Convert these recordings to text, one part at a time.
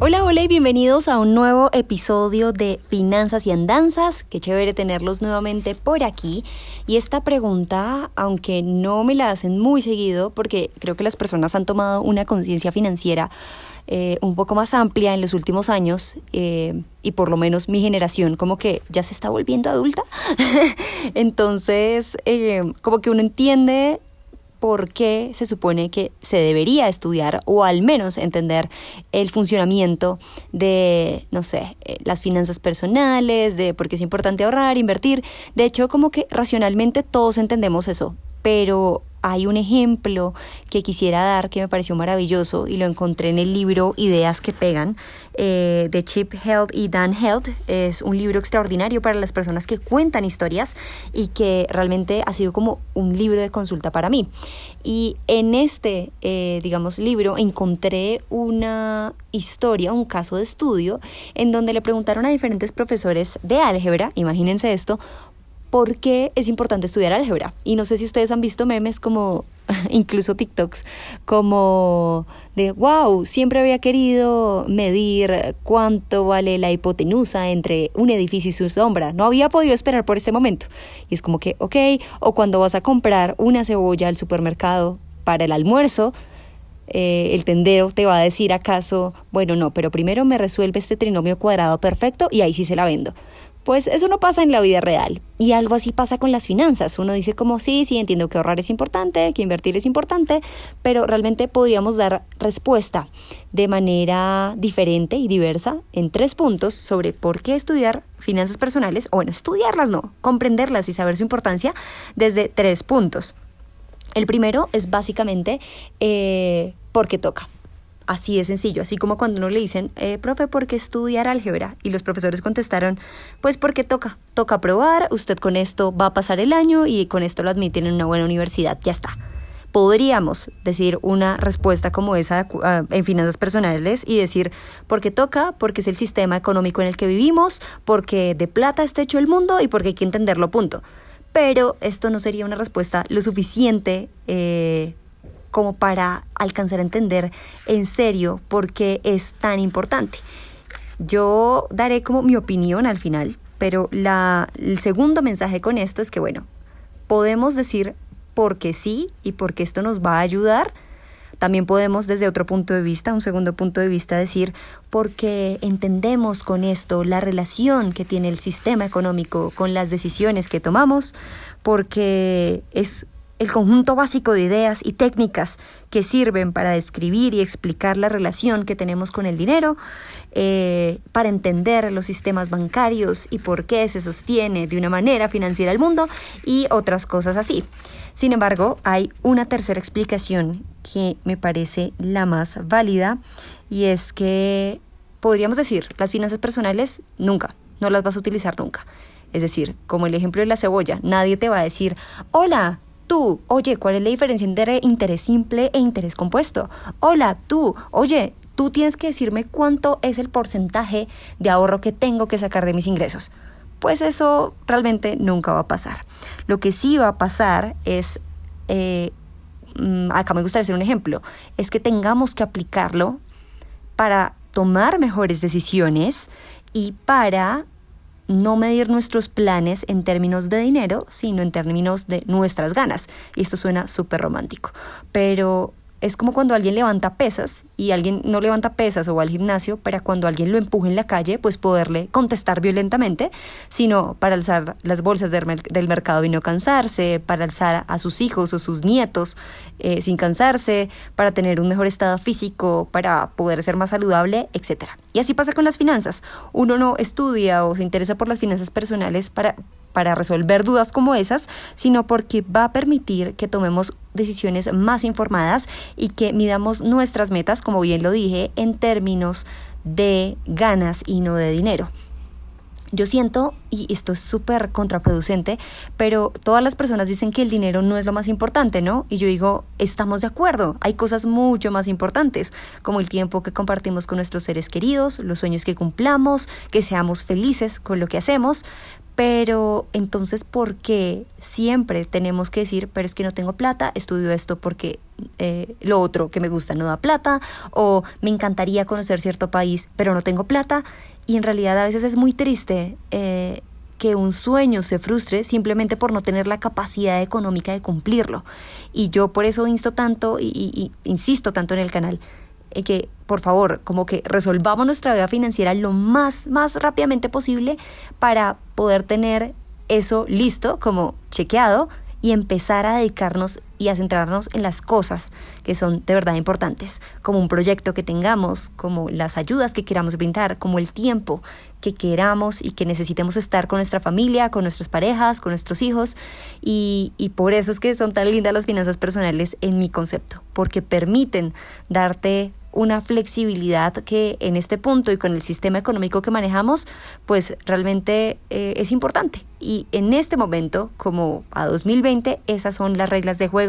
Hola, hola y bienvenidos a un nuevo episodio de Finanzas y Andanzas. Qué chévere tenerlos nuevamente por aquí. Y esta pregunta, aunque no me la hacen muy seguido, porque creo que las personas han tomado una conciencia financiera eh, un poco más amplia en los últimos años, eh, y por lo menos mi generación como que ya se está volviendo adulta. Entonces, eh, como que uno entiende por qué se supone que se debería estudiar o al menos entender el funcionamiento de, no sé, eh, las finanzas personales, de por qué es importante ahorrar, invertir. De hecho, como que racionalmente todos entendemos eso, pero hay un ejemplo que quisiera dar que me pareció maravilloso y lo encontré en el libro Ideas que Pegan eh, de Chip Health y Dan Health. Es un libro extraordinario para las personas que cuentan historias y que realmente ha sido como un libro de consulta para mí. Y en este, eh, digamos, libro encontré una historia, un caso de estudio, en donde le preguntaron a diferentes profesores de álgebra, imagínense esto, por qué es importante estudiar álgebra. Y no sé si ustedes han visto memes como, incluso TikToks, como de, wow, siempre había querido medir cuánto vale la hipotenusa entre un edificio y su sombra. No había podido esperar por este momento. Y es como que, ok, o cuando vas a comprar una cebolla al supermercado para el almuerzo, eh, el tendero te va a decir acaso, bueno, no, pero primero me resuelve este trinomio cuadrado perfecto y ahí sí se la vendo. Pues eso no pasa en la vida real. Y algo así pasa con las finanzas. Uno dice como sí, sí, entiendo que ahorrar es importante, que invertir es importante, pero realmente podríamos dar respuesta de manera diferente y diversa en tres puntos sobre por qué estudiar finanzas personales, o bueno, estudiarlas no, comprenderlas y saber su importancia desde tres puntos. El primero es básicamente eh, porque toca. Así de sencillo, así como cuando uno le dicen, eh, profe, ¿por qué estudiar álgebra? Y los profesores contestaron, pues porque toca, toca probar, usted con esto va a pasar el año y con esto lo admiten en una buena universidad, ya está. Podríamos decir una respuesta como esa ah, en finanzas personales y decir, porque toca, porque es el sistema económico en el que vivimos, porque de plata está hecho el mundo y porque hay que entenderlo, punto. Pero esto no sería una respuesta lo suficiente eh, como para alcanzar a entender en serio por qué es tan importante. Yo daré como mi opinión al final, pero la, el segundo mensaje con esto es que, bueno, podemos decir por qué sí y porque esto nos va a ayudar. También podemos desde otro punto de vista, un segundo punto de vista, decir porque entendemos con esto la relación que tiene el sistema económico con las decisiones que tomamos, porque es el conjunto básico de ideas y técnicas que sirven para describir y explicar la relación que tenemos con el dinero, eh, para entender los sistemas bancarios y por qué se sostiene de una manera financiera el mundo y otras cosas así. Sin embargo, hay una tercera explicación que me parece la más válida y es que podríamos decir, las finanzas personales nunca, no las vas a utilizar nunca. Es decir, como el ejemplo de la cebolla, nadie te va a decir, hola, tú, oye, ¿cuál es la diferencia entre interés simple e interés compuesto? Hola, tú, oye, tú tienes que decirme cuánto es el porcentaje de ahorro que tengo que sacar de mis ingresos. Pues eso realmente nunca va a pasar. Lo que sí va a pasar es, eh, mm, acá me gustaría hacer un ejemplo, es que tengamos que aplicarlo para tomar mejores decisiones y para no medir nuestros planes en términos de dinero, sino en términos de nuestras ganas. Y esto suena súper romántico, pero es como cuando alguien levanta pesas y alguien no levanta pesas o va al gimnasio para cuando alguien lo empuje en la calle, pues poderle contestar violentamente, sino para alzar las bolsas del, mercado y no cansarse, para alzar a sus hijos o sus nietos eh, sin cansarse, para tener un mejor estado físico, para poder ser más saludable, etc. Y así pasa con las finanzas. Uno no estudia o se interesa por las finanzas personales para para resolver dudas como esas, sino porque va a permitir que tomemos decisiones más informadas y que midamos nuestras metas, como bien lo dije, en términos de ganas y no de dinero. yo siento, y esto es súper contraproducente, pero todas las personas dicen que el dinero no es lo más importante, ¿no? Y yo digo, estamos de acuerdo, hay cosas mucho más importantes, como el tiempo que compartimos con nuestros seres queridos, los sueños que cumplamos, que seamos felices con lo que hacemos, pero entonces, ¿por qué siempre tenemos que decir, pero es que no tengo plata, estudio esto porque eh, lo otro que me gusta no da plata, o me encantaría conocer cierto país, pero no tengo plata? Y en realidad a veces es muy triste eh, que un sueño se frustre simplemente por no tener la capacidad económica de cumplirlo. Y yo por eso insto tanto y, insisto tanto en el canal en que por favor, como que resolvamos nuestra vida financiera lo más, más rápidamente posible para poder tener eso listo, como chequeado, y empezar a dedicarnos y a centrarnos en las cosas que son de verdad importantes, como un proyecto que tengamos, como las ayudas que queramos brindar, como el tiempo que queramos y que necesitemos estar con nuestra familia, con nuestras parejas, con nuestros hijos. Y, y por eso es que son tan lindas las finanzas personales en mi concepto, porque permiten darte una flexibilidad que en este punto y con el sistema económico que manejamos, pues realmente eh, es importante. Y en este momento, como a 2020, esas son las reglas de juego.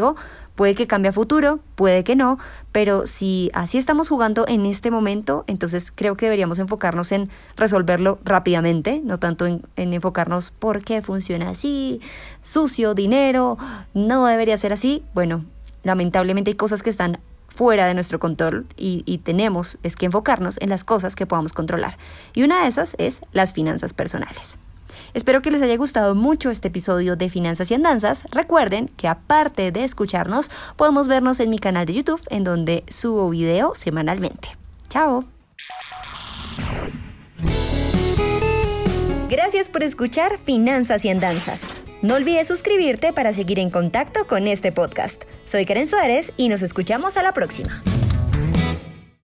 Puede que cambie a futuro, puede que no, pero si así estamos jugando en este momento, entonces creo que deberíamos enfocarnos en resolverlo rápidamente, no tanto en, en enfocarnos por qué funciona así, sucio, dinero, no debería ser así. Bueno, lamentablemente hay cosas que están fuera de nuestro control y, tenemos es que enfocarnos en las cosas que podamos controlar. Y una de esas es las finanzas personales. Espero que les haya gustado mucho este episodio de Finanzas y Andanzas. Recuerden que aparte de escucharnos, podemos vernos en mi canal de YouTube en donde subo video semanalmente. Chao. Gracias por escuchar Finanzas y Andanzas. No olvides suscribirte para seguir en contacto con este podcast. Soy Karen Suárez y nos escuchamos a la próxima.